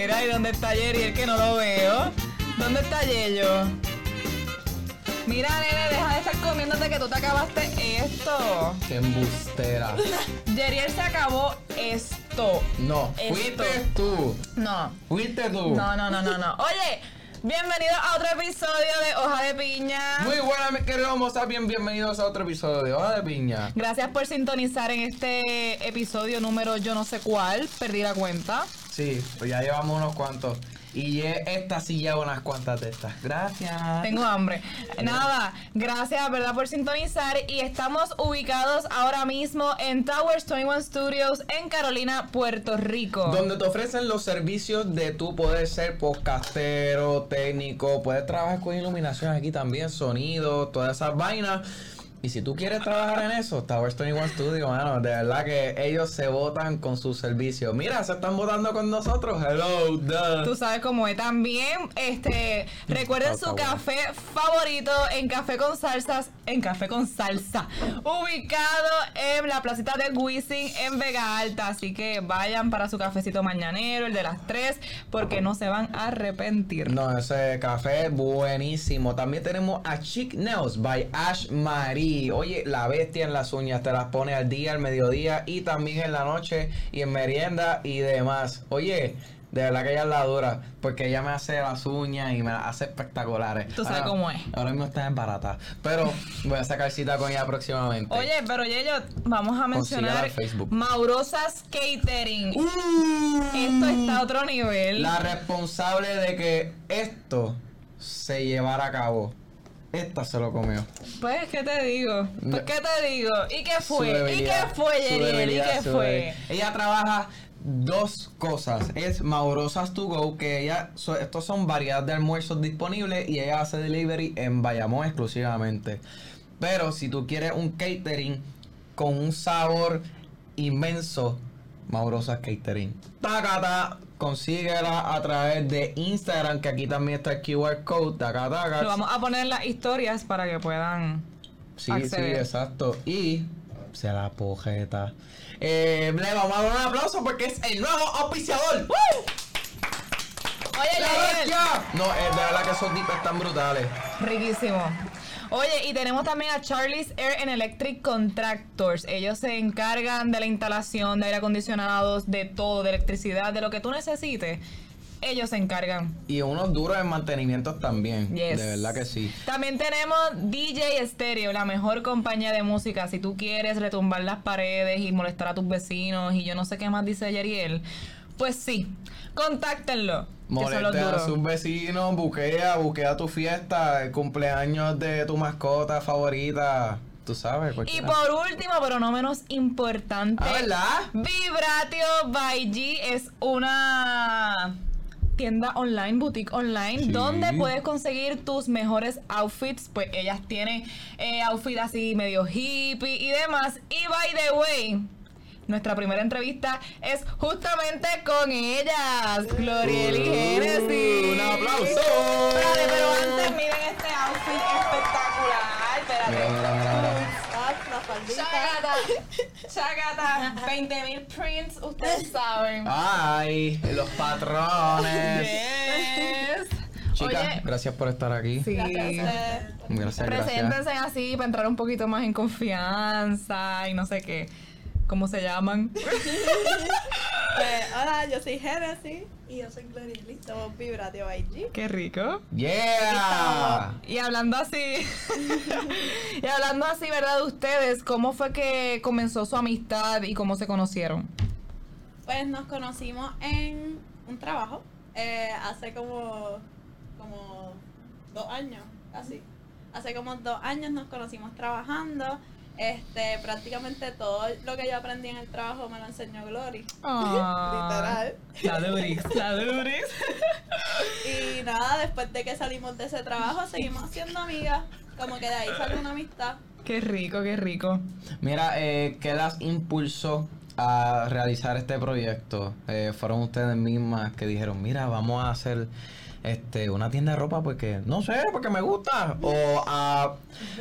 Mira, ¿y dónde está Yeriel que no lo veo? ¿Dónde está Yello? Mira, nene, deja de estar comiéndote que tú te acabaste esto. Qué embustera. Yeriel se acabó esto. No, Esto. fuiste tú. No. Fuiste tú. No, no, no, no, no. Oye, bienvenido a otro episodio de Hoja de Piña. Muy buenas, mis queridos mozas, bien bienvenidos a otro episodio de Hoja de Piña. Gracias por sintonizar en este episodio número yo no sé cuál, perdí la cuenta. Sí, pues ya llevamos unos cuantos. Y esta sí lleva unas cuantas de estas. Gracias. Tengo hambre. Nada, gracias, ¿verdad? Por sintonizar. Y estamos ubicados ahora mismo en Towers 21 Studios en Carolina, Puerto Rico. Donde te ofrecen los servicios de tú poder ser podcastero, técnico, puedes trabajar con iluminación aquí también, sonido, todas esas vainas. Y si tú quieres trabajar en eso, Towers 21 Studio, mano, de verdad que ellos se votan con sus servicios. Mira, se están votando con nosotros. Hello, duh. Tú sabes cómo es. También, este, recuerden Está su bueno. café favorito en Café con Salsas, en Café con Salsa, ubicado en la placita de Wisin en Vega Alta. Así que vayan para su cafecito mañanero, el de las 3, porque no se van a arrepentir. No, ese café es buenísimo. También tenemos a Chic Nails by Ash Marie. Oye, la bestia en las uñas te las pone al día, al mediodía y también en la noche y en merienda y demás. Oye, de verdad que ella es la dura porque ella me hace las uñas y me las hace espectaculares. Tú sabes cómo es. Ahora mismo está en barata, pero voy a sacar cita con ella próximamente. Oye, pero Yello, vamos a mencionar. Maurosas Catering. Uh, Esto está a otro nivel. La responsable de que esto se llevara a cabo. Esta se lo comió. Pues, ¿qué te digo? Pues, ¿qué te digo? ¿Y qué fue? ¿Y qué fue, Yeriel? ¿Y qué fue? Ella trabaja dos cosas. Es Maurosas to go, que ella, so- estos son variedad de almuerzos disponibles y ella hace delivery en Bayamón exclusivamente. Pero si tú quieres un catering con un sabor inmenso, Maurosas Catering. Tacata, consíguela a través de Instagram, que aquí también está el QR code, taca, taca. Lo vamos a poner en las historias para que puedan. Sí, acceder. sí, exacto. Y se la pojeta. Eh, le vamos a dar un aplauso porque es el nuevo auspiciador. Oye, ¡La Yeriel, bestia! No, eh, de verdad que esos dips están brutales. Riquísimo. Oye, y tenemos también a Charlie's Air and Electric Contractors. Ellos se encargan de la instalación de aire acondicionados, de todo, de electricidad, de lo que tú necesites. Ellos se encargan. Y unos duros en mantenimiento también. Yes. De verdad que sí. También tenemos DJ Stereo, la mejor compañía de música. Si tú quieres retumbar las paredes y molestar a tus vecinos y yo no sé qué más dice Yeriel, pues sí, contáctenlo. Moleste a sus vecinos, buquea, buquea tu fiesta, el cumpleaños de tu mascota favorita. Tú sabes, Y por último, pero no menos importante, Ah, ¿verdad? Vibratio by G es una tienda online, boutique online, Sí. donde puedes conseguir tus mejores outfits. Pues ellas tienen eh, outfits así medio hippie y demás. Y by the way, nuestra primera entrevista es justamente con ellas, Gloriel y Uh, Genesis. un aplauso. Espérate, pero antes miren este outfit espectacular. Espérate. Chacata, chacata, 20 mil prints, ustedes saben. Ay, los patrones. Yes. Chicas, Oye, gracias por estar aquí. sí. Gracias, gracias. Preséntense así para entrar un poquito más en confianza y no sé qué. ¿Cómo se llaman? Pues, hola, yo soy Genesis y yo soy Glorieli. Somos Vibratio IG. Qué rico. Yeah. Y hablando así, y hablando así, ¿verdad? De ustedes, ¿cómo fue que comenzó su amistad y cómo se conocieron? Pues nos conocimos en un trabajo eh, hace como, como dos años, casi. Hace como dos años nos conocimos trabajando. Este, prácticamente todo lo que yo aprendí en el trabajo me lo enseñó Glory. Literal. La Durix, la Durix. Y nada, después de que salimos de ese trabajo, seguimos siendo amigas. Como que de ahí salió una amistad. Qué rico, qué rico. Mira, eh, ¿qué las impulsó a realizar este proyecto? Eh, ¿Fueron ustedes mismas que dijeron, mira, vamos a hacer este, una tienda de ropa porque, no sé, porque me gusta. O a,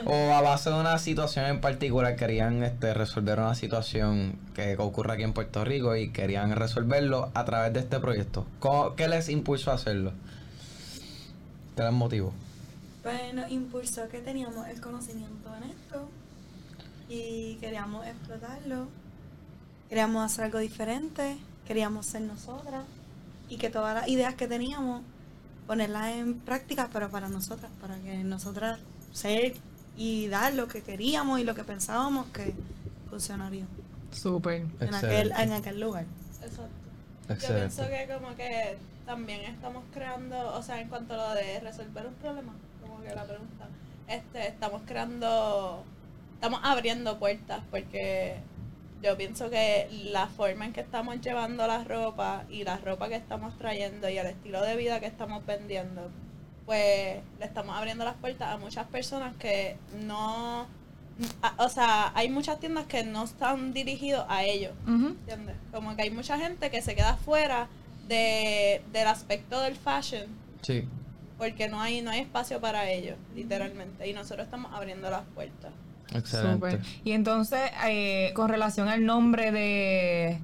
o a base de una situación en particular querían este, resolver una situación que ocurre aquí en Puerto Rico y querían resolverlo a través de este proyecto. ¿Cómo- ¿Qué les impulsó a hacerlo? ¿Qué les motivó? Pues nos impulsó que teníamos el conocimiento en esto y queríamos explotarlo. Queríamos hacer algo diferente, queríamos ser nosotras y que todas las ideas que teníamos ponerlas en práctica, pero para nosotras, para que nosotras ser y dar lo que queríamos y lo que pensábamos que funcionaría Súper. en aquel, en aquel lugar. Exacto. Excelente. Yo pienso que como que también estamos creando, o sea, en cuanto a lo de resolver un problema, como que la pregunta, este, estamos creando, estamos abriendo puertas porque yo pienso que la forma en que estamos llevando la ropa y la ropa que estamos trayendo y el estilo de vida que estamos vendiendo, pues le estamos abriendo las puertas a muchas personas que no, a- o sea, hay muchas tiendas que no están dirigidos a ellos. Ujú. ¿Entiendes? Como que hay mucha gente que se queda fuera de, del aspecto del fashion Sí. porque no hay no hay espacio para ellos, literalmente. Y nosotros estamos abriendo las puertas. Excelente. Súper. Y entonces, eh, con relación al nombre de,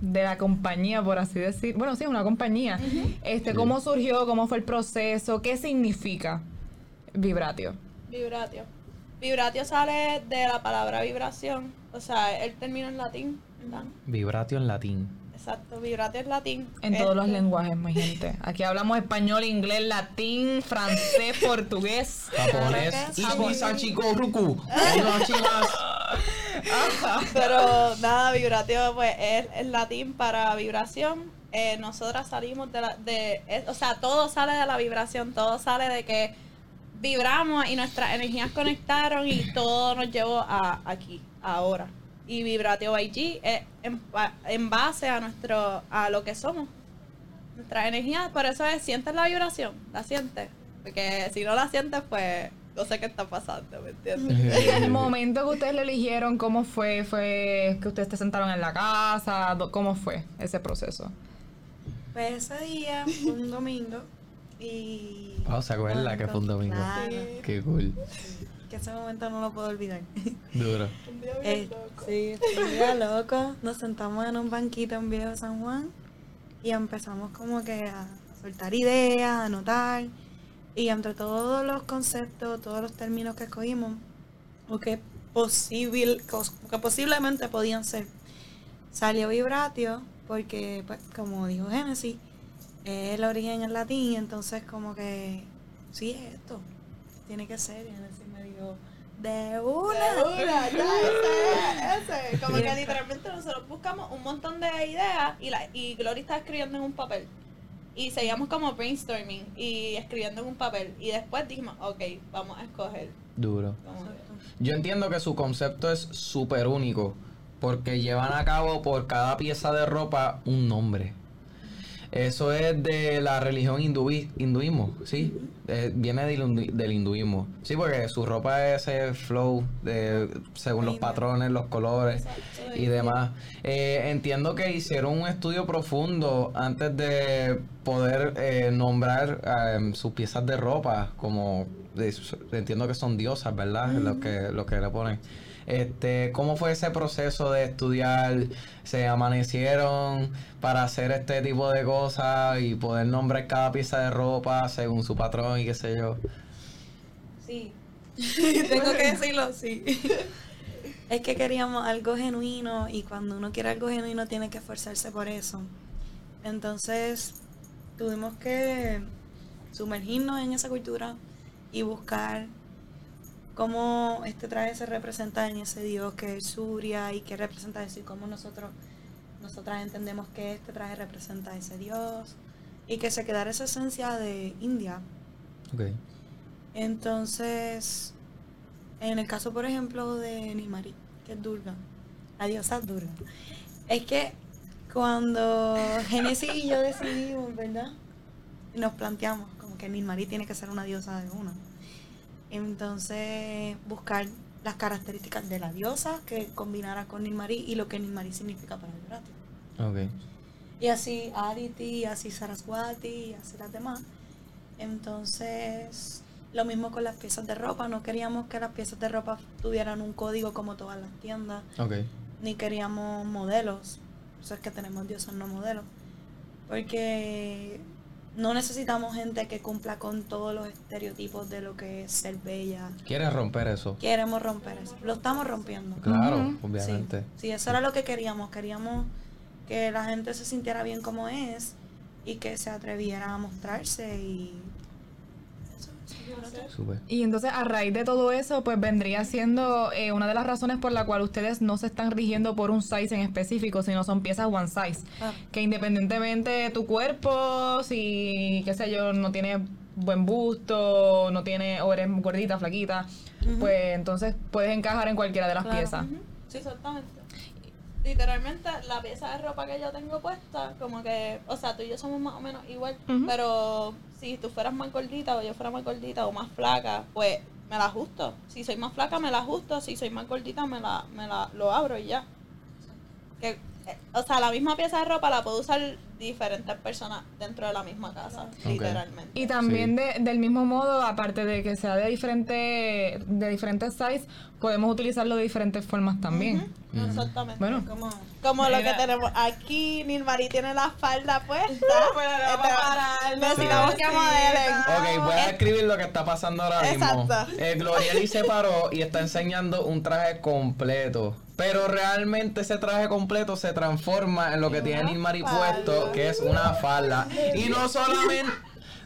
de la compañía, por así decir, bueno, sí, es una compañía. este, Sí. ¿Cómo surgió? ¿Cómo fue el proceso? ¿Qué significa Vibratio? Vibratio. Vibratio sale de la palabra vibración, o sea, el término en latín, ¿verdad? Vibratio en latín. Exacto, vibratio es latín. En todos los Este, lenguajes, mi gente. Aquí hablamos español, inglés, latín, francés, portugués. Japonés. Ruku. Pero nada, vibratio pues es, es latín para vibración. Eh, nosotras salimos de la, de, es- o sea, todo sale de la vibración, todo sale de que vibramos y nuestras energías conectaron y todo nos llevó a aquí, ahora. Y Vibratio by G es en, ba- en base a nuestro, a lo que somos. Nuestra energía, por eso es, ¿sientes la vibración? ¿La sientes? Porque si no la sientes, pues no sé qué está pasando, ¿me entiendes? El momento que ustedes lo eligieron, ¿cómo fue? ¿Fue que ustedes se sentaron en la casa? ¿Cómo fue ese proceso? Pues ese día fue un domingo y... Oh, ¿se acuerda que fue un domingo? Claro, Qué cool. Que ese momento no lo puedo olvidar. Duro. Un día bien Eh, loco. sí, un día loco. Nos sentamos en un banquito en Viejo San Juan y empezamos como que a soltar ideas, a anotar. Y entre todos los conceptos, todos los términos que escogimos, o que, posible, que posiblemente podían ser, salió vibratio, porque, pues, como dijo Génesis, es el origen en latín, entonces como que, sí, es esto, tiene que ser. Génesis me dijo, de una. Una, ya, ese, ese. Como que literalmente nosotros buscamos un montón de ideas y, la, y Glory está escribiendo en un papel. Y seguíamos como brainstorming y escribiendo en un papel. Y después dijimos, ok, vamos a escoger. Duro. Yo entiendo que su concepto es súper único porque llevan a cabo por cada pieza de ropa un nombre. Eso es de la religión hindui- hinduismo, ¿sí? Eh, viene del, hindu- del hinduismo. Sí, porque su ropa es ese flow de, según los patrones, los colores y demás. Eh, entiendo que hicieron un estudio profundo antes de poder eh, nombrar eh, sus piezas de ropa como de- entiendo que son diosas, ¿verdad? Lo que lo que le ponen. Este, ¿cómo fue ese proceso de estudiar? ¿Se amanecieron para hacer este tipo de cosas y poder nombrar cada pieza de ropa según su patrón y qué sé yo? Sí. Tengo que decirlo, sí. es que queríamos algo genuino y cuando uno quiere algo genuino tiene que esforzarse por eso. Entonces tuvimos que sumergirnos en esa cultura y buscar cómo este traje se representa en ese dios que es Surya y qué representa eso y cómo nosotros nosotras entendemos que este traje representa a ese dios y que se quedara esa esencia de India Ok. entonces, en el caso, por ejemplo, de Nimari, que es Durga, la diosa Durga, es que cuando Génesis y yo decidimos, ¿verdad? Nos planteamos como que Nimari tiene que ser una diosa de una. Entonces, buscar las características de la diosa que combinara con Nimari y lo que Nimari significa para el Vibratio. Ok. Y así Aditi, así Saraswati, y así las demás. Entonces, lo mismo con las piezas de ropa. No queríamos que las piezas de ropa tuvieran un código como todas las tiendas. Ok. Ni queríamos modelos. Eso es que tenemos diosas no modelos. Porque no necesitamos gente que cumpla con todos los estereotipos de lo que es ser bella. ¿Quieres romper eso? Queremos romper eso. Lo estamos rompiendo. Claro, Ujú. obviamente. Sí, sí, eso era lo que queríamos. Queríamos que la gente se sintiera bien como es y que se atreviera a mostrarse y... Y entonces a raíz de todo eso, pues vendría siendo eh, una de las razones por la cual ustedes no se están rigiendo por un size en específico, sino son piezas one size. Ah. Que independientemente de tu cuerpo, si, qué sé yo, no tiene buen busto, no tiene, o eres gordita, flaquita, pues entonces puedes encajar en cualquiera de las Claro. piezas. Sí, exactamente. Literalmente, la pieza de ropa que yo tengo puesta, como que, o sea, tú y yo somos más o menos igual, pero si tú fueras más gordita o yo fuera más gordita o más flaca, pues me la ajusto. Si soy más flaca, me la ajusto. Si soy más gordita, me la, me la lo abro y ya. Que, eh, o sea, la misma pieza de ropa la puedo usar diferentes personas dentro de la misma casa, literalmente. Y también Sí. de- del mismo modo, aparte de que sea de diferente, de diferentes size, podemos utilizarlo de diferentes formas también. Ujú, Exactamente. Bueno. Como... Como lo que tenemos aquí, Nilmari tiene la falda puesta. Vamos Este, a parar, no Necesitamos que modelen. Ok, voy a describir lo que está pasando ahora mismo. Exacto. Eh, Glorieli se paró y está enseñando un traje completo. Pero realmente ese traje completo se transforma en lo que tiene Nilmari falda. puesto, que es una falda. Y no solamente,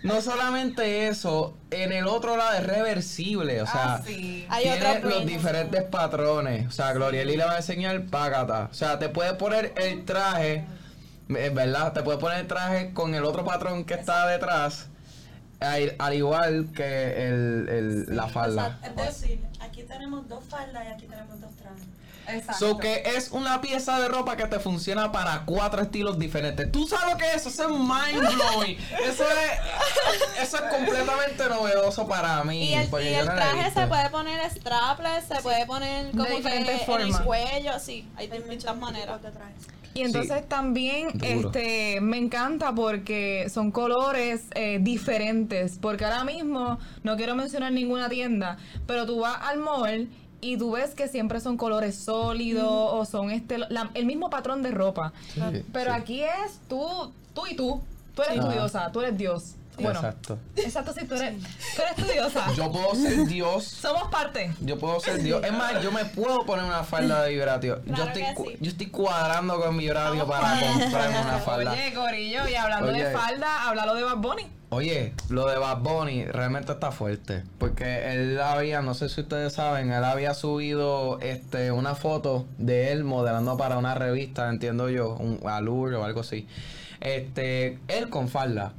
no solamente eso, en el otro lado es reversible. O sea, Ah, sí. Hay tiene otro los diferentes patrones. O sea, Glorieli le va a enseñar págata. O sea, te puedes poner el traje, eh, ¿verdad? Te puedes poner el traje con el otro patrón que está detrás. Al, al igual que el, el- la falda. Es decir, aquí tenemos dos faldas y aquí tenemos dos trajes. Exacto. So que es una pieza de ropa que te funciona para cuatro estilos diferentes. ¿Tú sabes lo que es eso? Eso es mind blowing. Eso es, eso es completamente novedoso para mí. Y el, y el no traje se puede poner strapless, se puede poner como que diferentes en formas. el cuello, sí, hay Hay muchos maneras. de trajes. Y entonces Sí. también Duro. este me encanta porque son colores eh, diferentes. Porque ahora mismo no quiero mencionar ninguna tienda, pero tú vas al mall y tú ves que siempre son colores sólidos o son este la- el mismo patrón de ropa. Sí, Pero sí. aquí es tú, tú y tú. Tú eres Sí. tu diosa, tú eres Dios. Bueno, Exacto. exacto, sí, tú eres, tú eres tu diosa. Yo puedo ser Dios. Somos parte. Yo puedo ser Dios. Es más, yo me puedo poner una falda de vibratio. yo, estoy, que cu- sí. yo estoy cuadrando con vibratio Vamos para para comprarme una falda. Oye, Corillo, y hablando Oye. de falda, háblalo de Bad Bunny. Oye, lo de Bad Bunny realmente está fuerte. Porque él había, no sé si ustedes saben, él había subido este una foto de él modelando para una revista, entiendo yo, un Allure o algo así. Este, él con falda.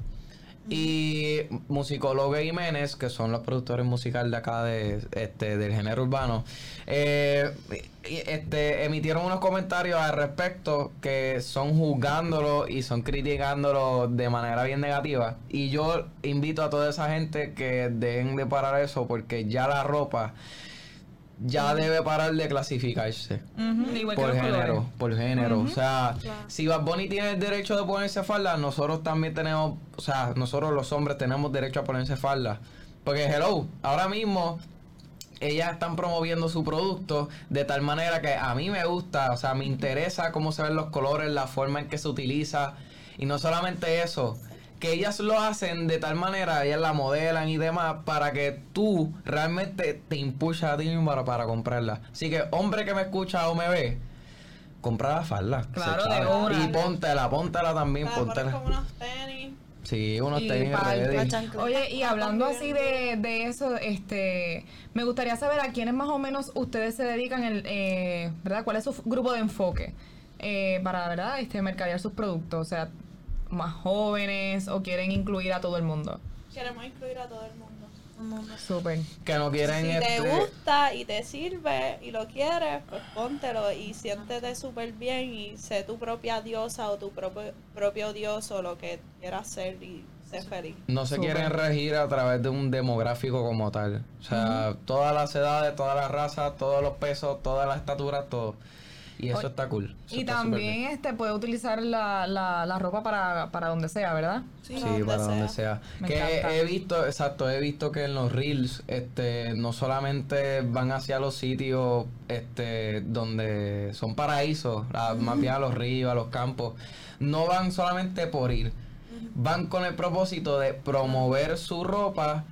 Y Musicólogo Jiménez, que son los productores musicales de acá de, este, del género urbano, eh, este, emitieron unos comentarios al respecto que son juzgándolo y son criticándolo de manera bien negativa. Y yo invito a toda esa gente que dejen de parar eso porque ya la ropa ya debe parar de clasificarse Ujú, Igual que por género, por género. O sea, Claro. si Bad Bunny tiene el derecho de ponerse falda, nosotros también tenemos, o sea, nosotros los hombres tenemos derecho a ponerse falda. Porque, hello, ahora mismo ellas están promoviendo su producto de tal manera que a mí me gusta, o sea, me interesa cómo se ven los colores, la forma en que se utiliza. Y no solamente eso, que ellas lo hacen de tal manera, ellas la modelan y demás, para que tú realmente te impulsas a ti mismo para, para comprarla. Así que, hombre que me escucha o me ve, compra la falda. Claro, de una. Y póntela, póntela también, poner póntela. como unos tenis. Sí, unos Y tenis. Oye, y hablando así de, de eso, este, me gustaría saber a quiénes más o menos ustedes se dedican, el, eh, ¿verdad? ¿Cuál es su grupo de enfoque eh, para, verdad, este, mercadear sus productos? O sea, más jóvenes o quieren incluir a todo el mundo. Queremos incluir a todo el mundo. Un mundo. Súper. Que no quieren Si te este, gusta y te sirve y lo quieres, pues póntelo y siéntete súper bien y sé tu propia diosa o tu propio, propio dios o lo que quieras ser y sé feliz. no se quieren regir a través de un demográfico como tal. O sea, todas las edades, todas las razas, todos los pesos, todas las estaturas, todo. Y eso está cool. Eso Y está también este puede utilizar la, la, la ropa para, para donde sea, ¿verdad? Sí. Sí, donde para sea. donde sea. Me que encanta. he visto, exacto, he visto que en los reels, este, no solamente van hacia los sitios, este, donde son paraísos, a- más bien a los ríos, a los campos, no van solamente por ir, van con el propósito de promover su ropa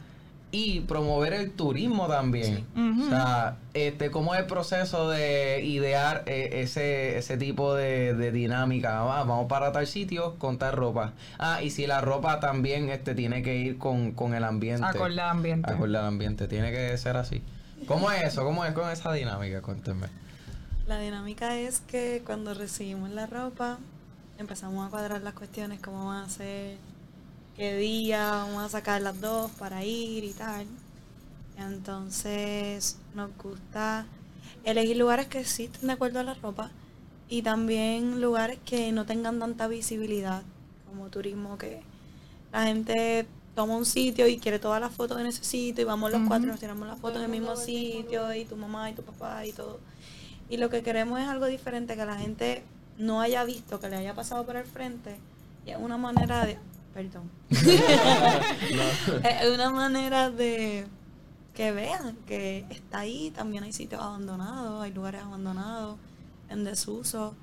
y promover el turismo también. O sea, este, cómo es el proceso de idear eh, ese, ese tipo de, de dinámica. Ah, vamos para tal sitio con tal ropa. Ah, y si la ropa también este, tiene que ir con, con el ambiente. Acorde al ambiente. Acorde al ambiente. Tiene que ser así. ¿Cómo es eso? ¿Cómo es con esa dinámica? Cuéntenme. La dinámica es que cuando recibimos la ropa, empezamos a cuadrar las cuestiones, cómo van a ser, qué día, vamos a sacar las dos para ir y tal. Entonces nos gusta elegir lugares que estén de acuerdo a la ropa y también lugares que no tengan tanta visibilidad, como turismo que la gente toma un sitio y quiere todas las fotos en ese sitio y vamos los Ujú. cuatro, nos tiramos las fotos en el mismo sitio y tu mamá y tu papá y todo. Y lo que queremos es algo diferente, que la gente no haya visto, que le haya pasado por el frente. Y es una manera de... Perdón. es una manera de que vean que está ahí. También hay sitios abandonados, hay lugares abandonados, en desuso,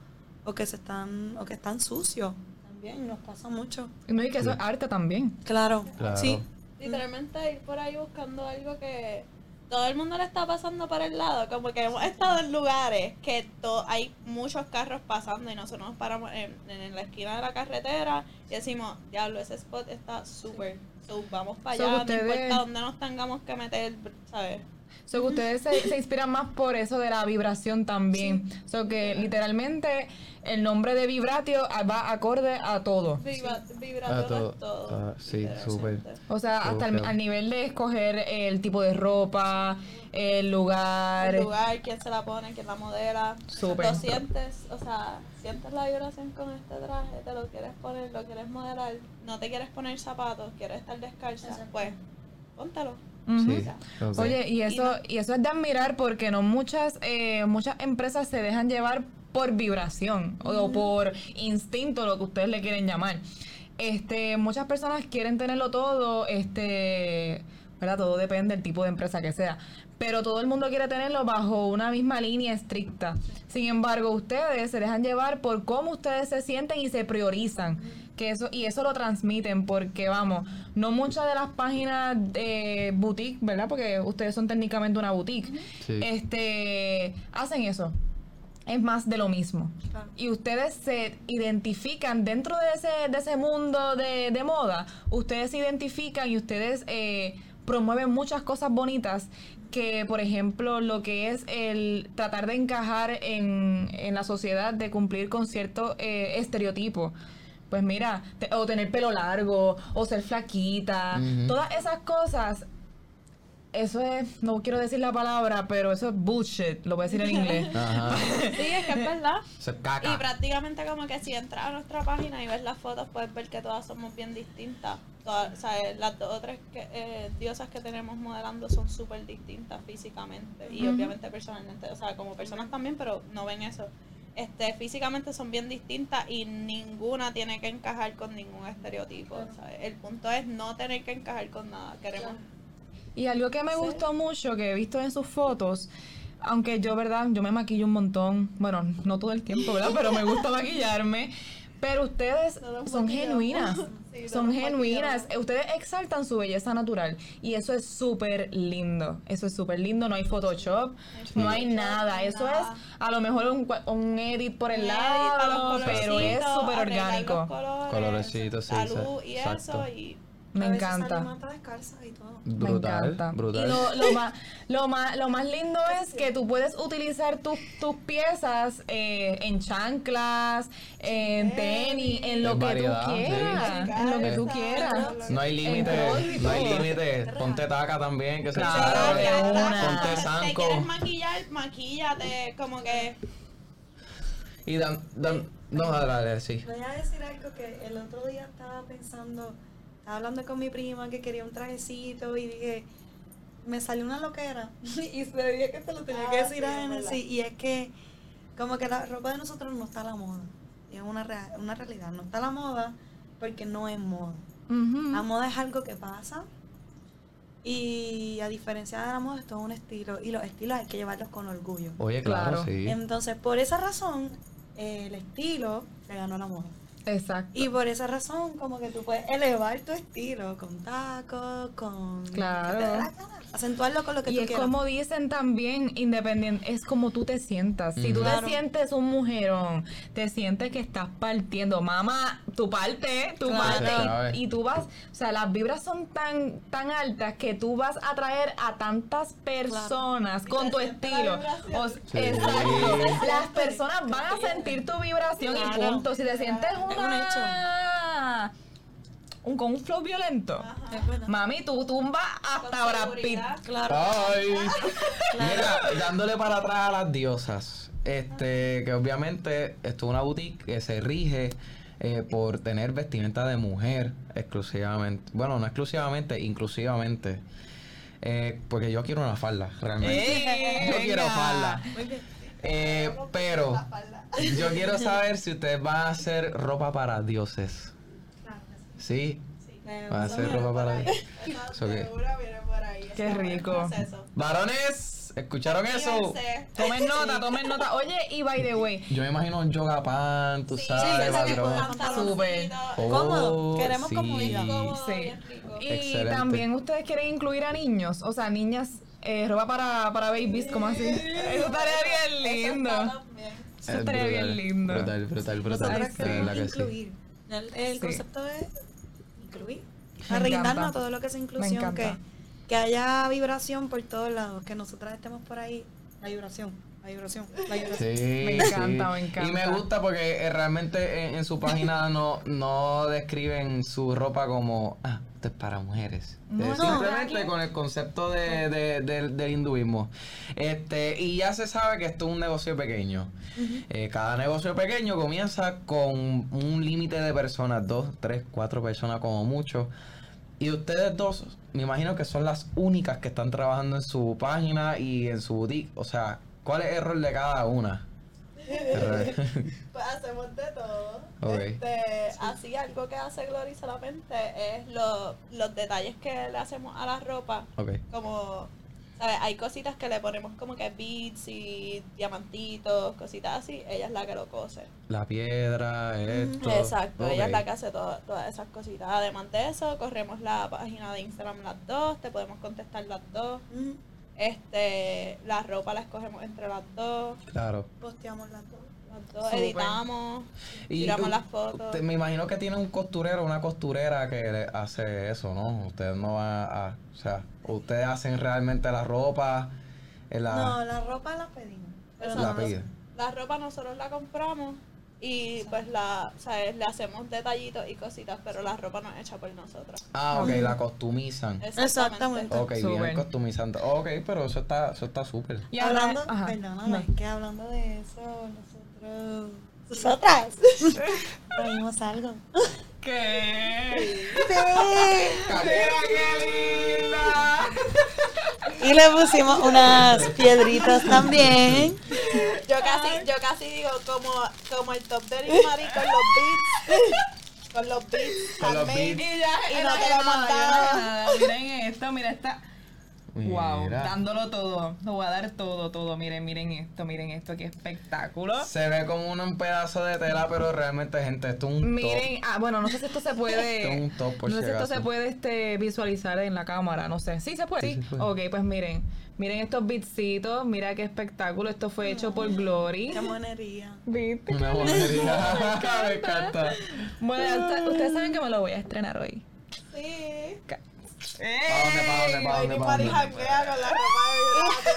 o que se están, o que están sucios. También nos pasa mucho. No, y que eso es arte también. Claro, Claro. sí. Literalmente ir por ahí buscando algo que todo el mundo le está pasando por el lado. Como que hemos estado en lugares que to- hay muchos carros pasando y nosotros nos paramos en, en la esquina de la carretera y decimos, diablo, ese spot está súper. So, vamos para So, allá, ustedes- no importa dónde nos tengamos que meter, ¿sabes? So que ustedes se, se inspiran más por eso de la vibración también. So que literalmente el nombre de vibratio va acorde a todo. Vibra, Ah, vibratorio todo. es todo. Ah, sí, súper. O sea, hasta el, al nivel de escoger el tipo de ropa, el lugar. El lugar, quién se la pone, quién la modela. Súper. Lo sientes, o sea, sientes la vibración con este traje, te lo quieres poner, lo quieres modelar, no te quieres poner zapatos, quieres estar descalza, pues Sí. Oye, y eso, y eso es de admirar porque no muchas, eh, muchas empresas se dejan llevar por vibración o, o por instinto, lo que ustedes le quieren llamar. Este, muchas personas quieren tenerlo todo, este, ¿verdad? Todo depende del tipo de empresa que sea. Pero todo el mundo quiere tenerlo bajo una misma línea estricta. Sin embargo, ustedes se dejan llevar por cómo ustedes se sienten y se priorizan. Que eso, y eso lo transmiten porque, vamos, no muchas de las páginas de boutique, ¿verdad? Porque ustedes son técnicamente una boutique. Sí. Este, hacen eso. Es más de lo mismo. Claro. Y ustedes se identifican dentro de ese, de ese mundo de, de moda. Ustedes se identifican y ustedes eh, promueven muchas cosas bonitas que, por ejemplo, lo que es el tratar de encajar en, en la sociedad, de cumplir con cierto eh, estereotipo. Pues mira, te- o tener pelo largo, o ser flaquita, todas esas cosas eso es, no quiero decir la palabra, pero eso es bullshit, lo voy a decir en inglés. Ajá. Sí, es que es verdad. Y prácticamente como que si entras a nuestra página y ves las fotos, puedes ver que todas somos bien distintas. Todas, o sea, eh, las dos o tres que, eh, diosas que tenemos modelando son súper distintas físicamente y obviamente personalmente. O sea, como personas también, pero no ven eso. Este, físicamente son bien distintas y ninguna tiene que encajar con ningún estereotipo. ¿sabes? El punto es no tener que encajar con nada. Queremos Y algo que me Sí. gustó mucho, que he visto en sus fotos, aunque yo, ¿verdad? Yo me maquillo un montón, bueno, no todo el tiempo, ¿verdad? Pero me gusta maquillarme. Pero ustedes son genuinas, Sí, son genuinas. maquillamos. Ustedes exaltan su belleza natural y eso es súper lindo. Eso es súper lindo, no hay Photoshop, no hay Photoshop, nada. Eso nada. es a lo mejor un, cua- un edit por el lado, pero es súper orgánico. Colorecitos, sí, luz y Exacto. eso y Me A encanta. salimos hasta descalzas y todo. Me Brutal, encanta. brutal. Y lo, lo más, lo, más, lo más lindo es que tú puedes utilizar tus, tus piezas eh, en chanclas, en tenis, en lo En que variedad, tú sí. quieras. En lo que tú quieras. No hay límite, no hay límite. Ponte taca también, que se Claro, sabe. de una. Ponte Te zanco. quieres maquillar, maquíllate, como que Y dan, dan, no, dale, sí. Voy a decir algo que el otro día estaba pensando, estaba hablando con mi prima que quería un trajecito y dije, me salió una loquera y se veía que te lo tenía que Ah, decir sí, a es Genesis y es que Como que la ropa de nosotros no está a la moda. Y es una, rea- una realidad. No está a la moda porque no es moda. La moda es algo que pasa. Y a diferencia de la moda, esto es un estilo. Y los estilos hay que llevarlos con orgullo. Oye, claro, Claro. sí. Entonces, por esa razón, el estilo le ganó a la moda. Exacto. Y por esa razón, como que tú puedes elevar tu estilo con tacos, con... Claro. Acentuarlo con lo que Y tú es quieras. como dicen también, independiente, es como tú te sientas. Si tú Claro. te sientes un mujerón, te sientes que estás partiendo, mamá, tu parte, tu Claro. Parte, y, y tú vas, o sea, las vibras son tan tan altas que tú vas a atraer a tantas personas con tu estilo. vibración. O- Sí. Exacto. Las personas van a sentir tu vibración y punto. Si te sientes Es un una un, con un flow violento. Mami, tú tumbas hasta Brad Pitt. Claro. Ay. Mira, dándole para atrás a las diosas. Este, que obviamente esto es una boutique que se rige eh, por tener vestimenta de mujer exclusivamente. Bueno, no exclusivamente, inclusivamente. Eh, porque yo quiero una falda, realmente. ¡Ey, yo quiero falda. Muy bien. Eh, pero yo quiero saber si ustedes van a hacer ropa para dioses. ¿Sí? Me Van a hacer ropa para ahí. Qué rico. Varones, ¿escucharon eso? Tomen nota, tomen nota. Oye, y by the way, Yo me imagino un yoga pan, tú Sí, sabes, pantaloncito. Súper. Oh, Cómodo, queremos sí. comodidad. Sí. bien rico. y Excelente. también ustedes quieren incluir a niños, o sea, niñas, eh, ropa para, para babies, ¿cómo así? Eso estaría bien lindo. Eso estaría bien lindo. Brutal, brutal, brutal. Nosotros sí. De queremos sí. incluir. El, el Sí. concepto es incluir. Encanta. a todo lo que es inclusión, que, que haya vibración por todos lados, que nosotras estemos por ahí. La vibración, la vibración, la vibración. Sí, Me encanta, sí. me encanta. Y me gusta porque eh, realmente en, en su página no, no describen su ropa como, ah, esto es para mujeres. No, Eh, no. simplemente con el concepto de, de- del- del hinduismo. Este, y ya se sabe que esto es un negocio pequeño. Eh, cada negocio pequeño comienza con un límite de personas, dos, tres, cuatro personas como mucho. Y ustedes dos, me imagino que son las únicas que están trabajando en su página y en su boutique. O sea, ¿cuál es el rol de cada una? Pues hacemos de todo. Ok. Este, así algo que hace Glory solamente es lo- los detalles que le hacemos a la ropa. ok. Como, ¿sabes? Hay cositas que le ponemos como que beads y diamantitos, cositas así. Ella es la que lo cose. La piedra, esto. Exacto, ella es la que hace todo- todas esas cositas. Además de eso, corremos la página de Instagram las dos, te podemos contestar las dos. Ujú. Este, la ropa la escogemos entre las dos. Claro. Posteamos las dos. Las dos editamos, Y tiramos las fotos. usted- me imagino que tiene un costurero, una costurera que le hace eso, ¿no? Ustedes no van a, o sea, ustedes hacen realmente la ropa, la, No, la ropa la pedimos. Pero la no. La ropa nosotros la compramos y pues la, ¿sabes? Le hacemos detallitos y cositas, pero la ropa no es hecha por nosotros. Ah, ok, la costumizan. Exactamente. Ok, bien costumizando. Ok, pero eso está, eso está súper. Y hablando, ajá, perdóname, no. que hablando de eso, nosotros. Nosotras. Traímos algo. ¿Qué? Sí. ¡Mira qué linda! Y le pusimos unas piedritas también. Yo casi, yo casi digo como, como el top de Mari con los beats. Con los beats. Con los beats. Y ya, Y no te lo he mandado. Miren esto, mira esta. Wow, Mira. dándolo todo. Lo voy a dar todo, todo. Miren, miren esto, miren esto, qué espectáculo. Se ve como un pedazo de tela, pero realmente, gente, esto es un Miren, ah, bueno, no sé si esto se puede. Esto es un top, por no sé si esto se puede este, visualizar en la cámara, no sé. Sí se puede. Sí, Sí, se puede. Ok, pues miren. Miren estos bitsitos. Mira qué espectáculo. Esto fue hecho por Glory. Qué monería. ¿Viste? top. Una bonería. me encanta. Bueno, ustedes saben que me lo voy a estrenar hoy. Sí. Ca- ¿Para dónde, para dónde, para dónde, Ricky para Mari dónde? janguea con la ropa de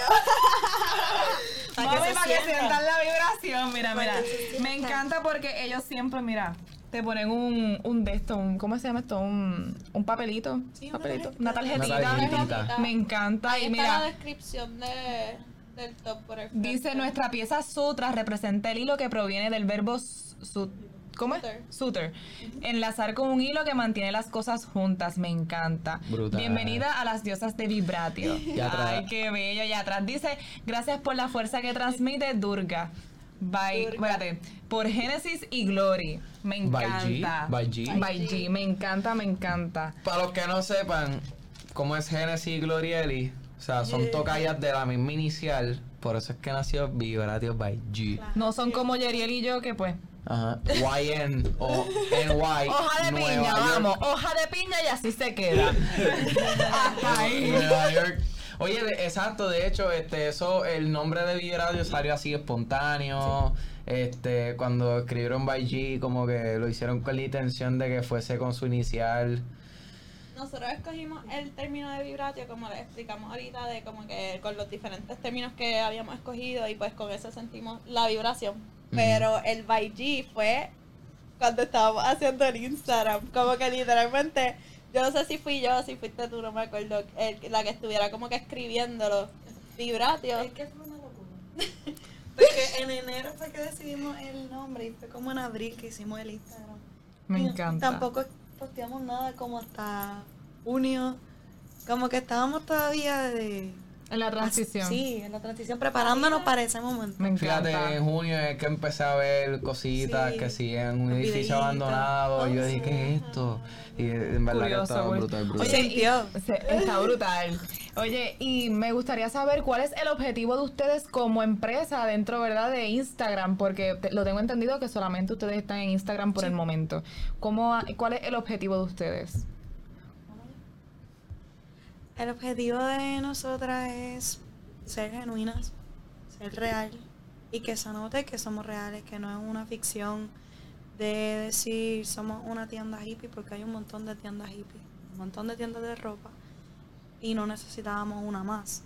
Para que Mami, para que sienta. sientan la vibración. Mira, mira. Me encanta porque ellos siempre, mira, te ponen un, un de esto, un, ¿cómo se llama esto? Un, un papelito. Sí, papelito. Una tarjetita. Una tarjetita. Me encanta. Ahí Y está la mira, descripción de, del top por el dice nuestra pieza sutra representa el hilo que proviene del verbo su, ¿Cómo es? Suter. Enlazar con un hilo que mantiene las cosas juntas. Me encanta. Brutal. Bienvenida a las diosas de Vibratio. Ay, qué bello. Y atrás dice, gracias por la fuerza que transmite Durga. By, espérate, por Genesis y Glory. Me By encanta. G, by G. By G, me encanta, me encanta. Para los que no sepan cómo es Genesis y Glorieli, o sea, son Yeah. tocallas de la misma inicial, por eso es que nació Vibratio by G. No son como Yeriel y yo que pues. Ajá. YN o NY. Hoja de Nueva piña, York. vamos. Hoja de piña y así se queda. Hasta ahí. Nueva York. Oye, de- exacto, de hecho, este, eso, el nombre de Vibratio salió así espontáneo. Este, cuando escribieron by G, como que lo hicieron con la intención de que fuese con su inicial. Nosotros escogimos el término de vibratio, como les explicamos ahorita, de como que con los diferentes términos que habíamos escogido y pues con eso sentimos la vibración. Pero el by G fue cuando estábamos haciendo el Instagram, como que literalmente, yo no sé si fui yo, si fuiste tú, no me acuerdo, el- la que estuviera como que escribiéndolo, vibratio. Es que fue una locura. Porque en enero fue que decidimos el nombre y fue como en abril que hicimos el Instagram. Me Y encanta. Tampoco posteamos nada como hasta junio. Como que estábamos todavía de... En la transición. Sí, en la transición, preparándonos para ese momento. Me encanta. Fíjate, en junio es que empecé a ver cositas Sí. que sí en un edificio abandonado. Y yo Oh, dije. ¿qué es esto? Y en verdad que Curioso, estaba güey. brutal, brutal. Oye. Se- está brutal. Oye, y me gustaría saber cuál es el objetivo de ustedes como empresa dentro, ¿verdad?, de Instagram, porque te- lo tengo entendido que solamente ustedes están en Instagram por el momento. ¿Cómo, ¿Cuál es el objetivo de ustedes? El objetivo de nosotras es ser genuinas, ser real y que se note que somos reales, que no es una ficción de decir somos una tienda hippie porque hay un montón de tiendas hippie, un montón de tiendas de ropa y no necesitábamos una más.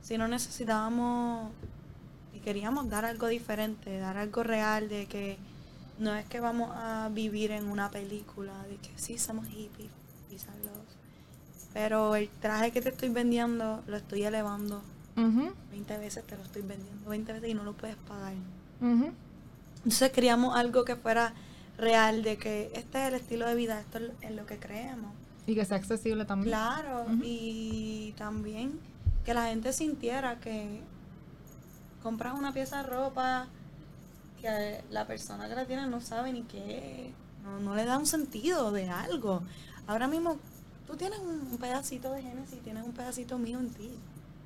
Si no necesitábamos y queríamos dar algo diferente, dar algo real de que no es que vamos a vivir en una película, de que sí somos hippies, and love. Pero el traje que te estoy vendiendo lo estoy elevando. Ujú, 20 veces te lo estoy vendiendo, 20 veces y no lo puedes pagar. Entonces queríamos algo que fuera real, de que este es el estilo de vida, esto es lo- que creemos. Y que sea accesible también. Claro, y también que la gente sintiera que compras una pieza de ropa que la persona que la tiene no sabe ni qué, no, no le da un sentido de algo. Ahora mismo tú tienes un, pedacito de Génesis, tienes un pedacito mío en ti,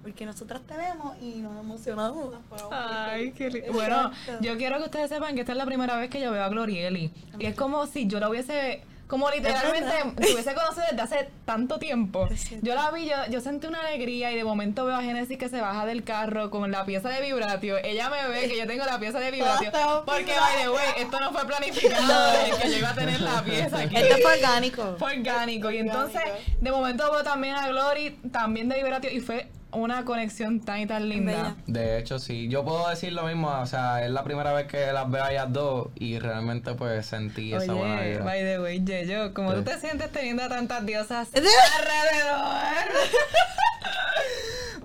porque nosotras te vemos y nos emocionamos. Ay, qué lindo. Bueno, yo quiero que ustedes sepan que esta es la primera vez que yo veo a Glorieli. Y es como si yo la hubiese, como literalmente, hubiese conocido desde hace tanto tiempo. Yo la vi, yo, yo sentí una alegría y de momento veo a Genesis que se baja del carro con la pieza de vibratio. Ella me ve que yo tengo la pieza de vibratio. Tenemos Porque, by the way, esto no fue planificado que yo iba a tener la pieza aquí. Esto fue orgánico. Fue orgánico. Y entonces, de momento veo también a Glory, también de vibratio, y fue una conexión tan y tan linda. Bella. De hecho, sí. Yo puedo decir lo mismo. O sea, es la primera vez que las veo a ellas dos y realmente pues sentí esa buena Oye, vibra. by the way, Yeyo, ¿cómo Sí. tú te sientes teniendo a tantas diosas alrededor?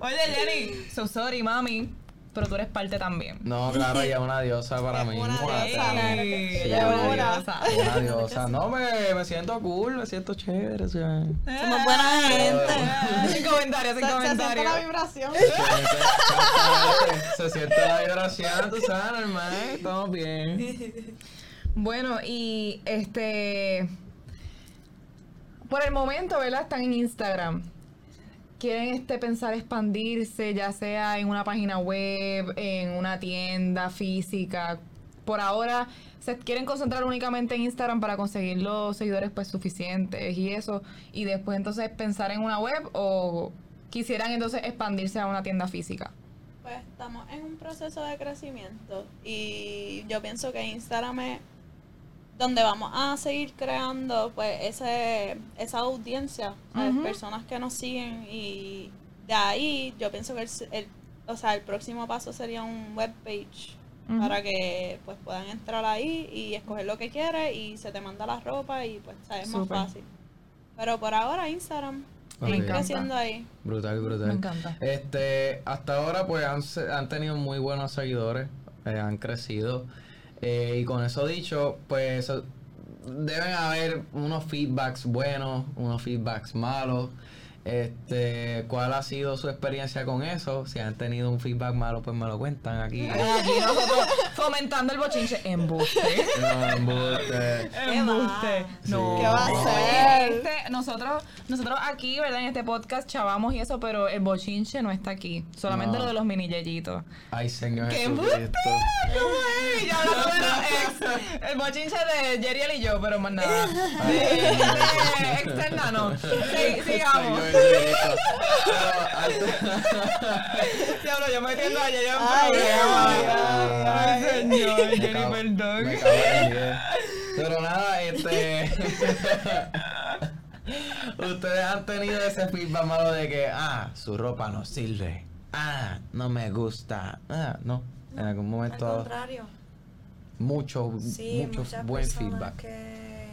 Oye, Jenny, so sorry, mami, pero tú eres parte también. No, claro, ella es una diosa para mí. una diosa, tal. claro que sí. Sí, ella es una diosa. Una diosa. No, me, me siento cool, me siento chévere. o sea. Somos buena gente. Ah, Sin comentarios, sin Se, se siente la comentarios. vibración. Se siente la vibración, tú sabes, normal, estamos bien. Bueno, y este. Por el momento, ¿verdad? Están en Instagram. Quieren este pensar expandirse, ya sea en una página web, en una tienda física. Por ahora se quieren concentrar únicamente en Instagram para conseguir los seguidores pues suficientes y eso. Y después entonces pensar en una web o quisieran entonces expandirse a una tienda física. Pues estamos en un proceso de crecimiento y yo pienso que Instagram es donde vamos a seguir creando pues ese, esa audiencia. Ujú. personas que nos siguen y de ahí yo pienso que el, el- o sea, el próximo paso sería un webpage Ujú. para que pues puedan entrar ahí y escoger lo que quiere y se te manda la ropa y pues ¿sabes? es más Súper. fácil. Pero por ahora Instagram, Me encanta. creciendo ahí. Brutal, brutal. Me encanta. Este, hasta ahora pues han, se- han tenido muy buenos seguidores, eh, han crecido. Eh, y con eso dicho, pues deben haber unos feedbacks buenos, unos feedbacks malos. Este, ¿cuál ha sido su experiencia con eso? Si han tenido un feedback malo, pues me lo cuentan aquí. Aquí nosotros fomentando el bochinche. Embuste. No, embuste. Embuste. No. ¿Qué va a hacer? Este, nosotros, nosotros aquí, ¿verdad? En este podcast chavamos y eso, pero el bochinche no está aquí. Solamente No. lo de los mini yeyitos. Ay, Señor ¡Qué embuste! ¿Cómo es? Y hablando de los ex. El bochinche de Jeriel y yo, pero más nada. De, de externa no. Sí, sigamos. Diablo, yo metiendo a Jeriel en Ay, problemas. Ay, señor, Jenny, perdón. Pero nada, este. Ustedes han tenido ese feedback malo de que, ah, su ropa no sirve. Ah, no me gusta. Ah, no. En algún Al momento, contrario. Mucho, Sí, mucho muchas buen personas feedback. que,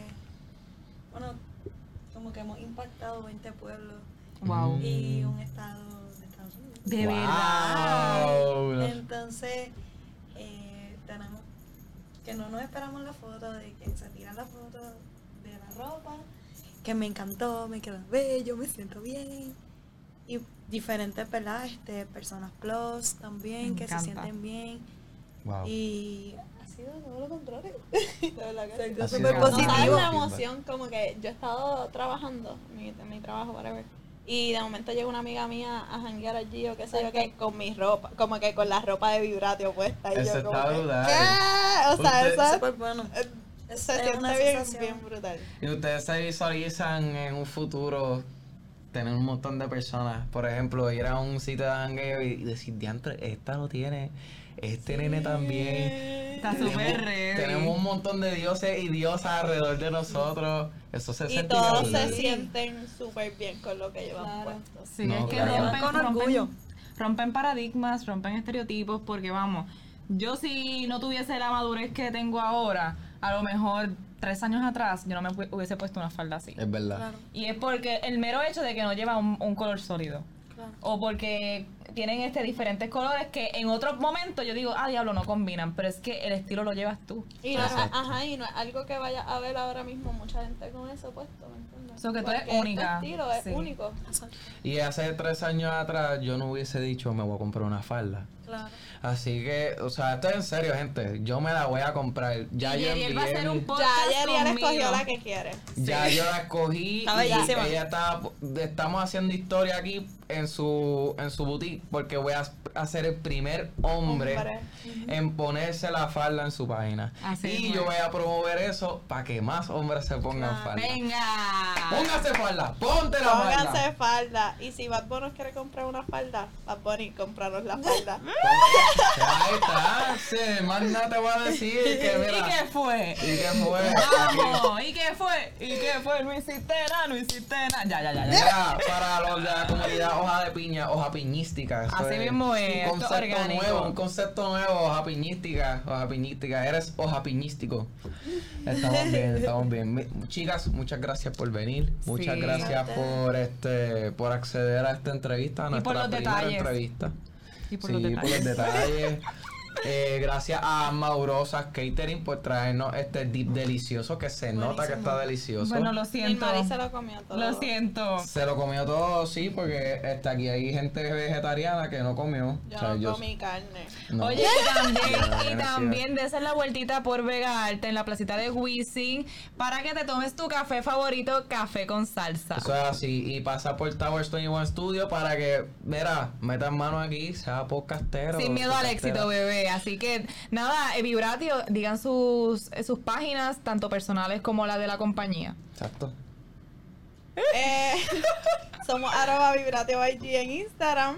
bueno, como que hemos impactado 20 pueblos Wow. y un estado de Estados Unidos. De Wow. verdad. Entonces, eh, tenemos que no nos esperamos la foto de que se tiran la foto de la ropa, que me encantó, me queda bello, me siento bien. Y diferentes, ¿verdad? Este, personas plus también, Me que se sienten bien. Wow. Y Sido todo lo contrario. Que Así súper que- No positivo. la emoción, como que yo he estado trabajando en mi, en mi trabajo, whatever. Y de momento llega una amiga mía a janguear allí o qué sé yo qué, con mi ropa, como que con la ropa de vibratio puesta. Y Eso yo como que. ¿Qué? O sea, Usted- eso súper bueno. eh, Es- se es siente una bien, sensación. bien brutal. Y ustedes se visualizan en un futuro tener un montón de personas. Por ejemplo, ir a un sitio de jangueo y decir, diantre, esta lo tiene, este nene también. Está Tenemos- súper. Tenemos un montón de dioses y diosas alrededor de nosotros. Eso se Y siente todos brutal. se sienten súper bien con lo que llevan Claro. puesto. Sí, No, es que claro. rompen, Con rompen- orgullo. rompen paradigmas, rompen estereotipos, porque vamos, yo si no tuviese la madurez que tengo ahora, a lo mejor tres años atrás, yo no me hubiese puesto una falda así. Es verdad. Claro, Y es porque el mero hecho de que no lleva un, un color sólido. claro. O porque tienen este diferentes colores que en otro momento yo digo, ah, diablo, no combinan, pero es que el estilo lo llevas tú. Y no, ajá, y no es algo que vaya a ver ahora mismo mucha gente con eso puesto, ¿me entiendes? So que tú eres Porque única, Tu estilo es sí. único. Y hace tres años atrás yo no hubiese dicho me voy a comprar una falda. Claro. Así que, o sea, esto es en serio, gente. Yo me la voy a comprar. Ya y yo Yeriel va a envié hacer un podcast Ya Yeriel escogió la que quiere. Ya yo la escogí y ella está estamos haciendo historia aquí en su en su boutique porque voy a a ser el primer hombre, Hombre. en ponerse la falda en su página. Así y es, yo voy a promover eso para que más hombres se pongan Claro. falda. Venga. Póngase falda, ponte la Pónganse falda. falda. Y si Bad Bunny nos quiere comprar una falda, Bad Bunny, compraros la falda. Ahí está, sí, más nada te voy a decir que ¿Y mira. qué fue? ¿Y qué fue? Vamos, ¿y qué fue? ¿Y qué fue? No hiciste nada, no hiciste nada. Ya, ya, ya, ya. Mira, para los de la comunidad hoja de piña, hoja piñística. Así mismo es, Un concepto orgánico. nuevo, un concepto nuevo, hoja piñística, hoja piñística. Eres hoja piñístico. Estamos bien, estamos bien. Chicas, muchas gracias por venir. Muchas Sí. gracias por este, por acceder a esta entrevista, a Y por nuestra los primera detalles. entrevista. Y por sí, los por los detalles. Eh, gracias a Maurosas Catering por traernos este dip delicioso que se nota que está delicioso. Bueno, lo Y siento. Mari se lo comió todo. Lo siento. Se lo comió todo, sí, porque este, aquí hay gente vegetariana que no comió. Yo O sea, no yo- comí carne. no. Oye, y también, y también desen la vueltita por Vega Alta en la placita de Wisin para que te tomes tu café favorito, café con salsa. Eso es así. Y pasa por Towers 21 Studio para que, mira, metan mano aquí, sea podcastero. Sin miedo al éxito, bebé. Así que, nada, eh, Vibratio, digan sus, eh, sus páginas, tanto personales como la de la compañía. Exacto. Eh, somos arroba vibratio IG en Instagram.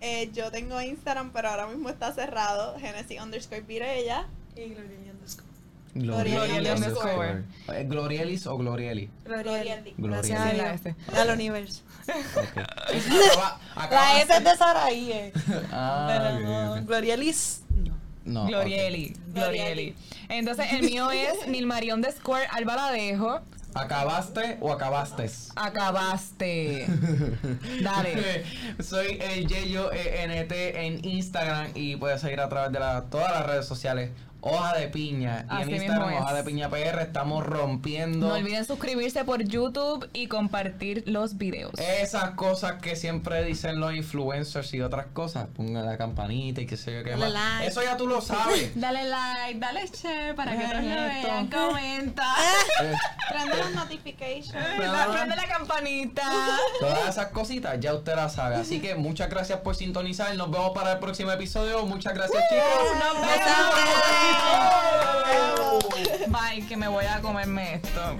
Eh, yo tengo Instagram, pero ahora mismo está cerrado. Genesis underscore Virella. Y Glorieli underscore. Glorieli underscore. ¿Es Glorielis o Glorieli? Glorieli. Glorieli. Gracias a Sí, la. Al universo. Ok. Acaba- acaba- La S es de Saraí, eh. Ah, no, ok. Glorielis, no. Glorieli, Glorieli. Entonces, el mío es Nilmarión de Square Albaladejo. ¿Acabaste o acabastes? Acabaste. Dale. Soy el Yeyo ENT en Instagram y puedes seguir a través de la- todas las redes sociales Hoja de Piña. y en Instagram. Hoja de Piña PR, estamos rompiendo. No olviden suscribirse por YouTube y compartir los videos. Esas cosas que siempre dicen los influencers y otras cosas, pongan la campanita y qué sé yo qué Dale más. like. Eso ya tú lo sabes. Dale like, dale share para que otros lo vean, comenta. Eh, Prende las notifications. Da- Prende la campanita. Todas esas cositas ya usted las sabe. Así que muchas gracias por sintonizar. Nos vemos para el próximo episodio. Muchas gracias, chicos. Nos Nos vemos. Bye, que me voy a comerme esto.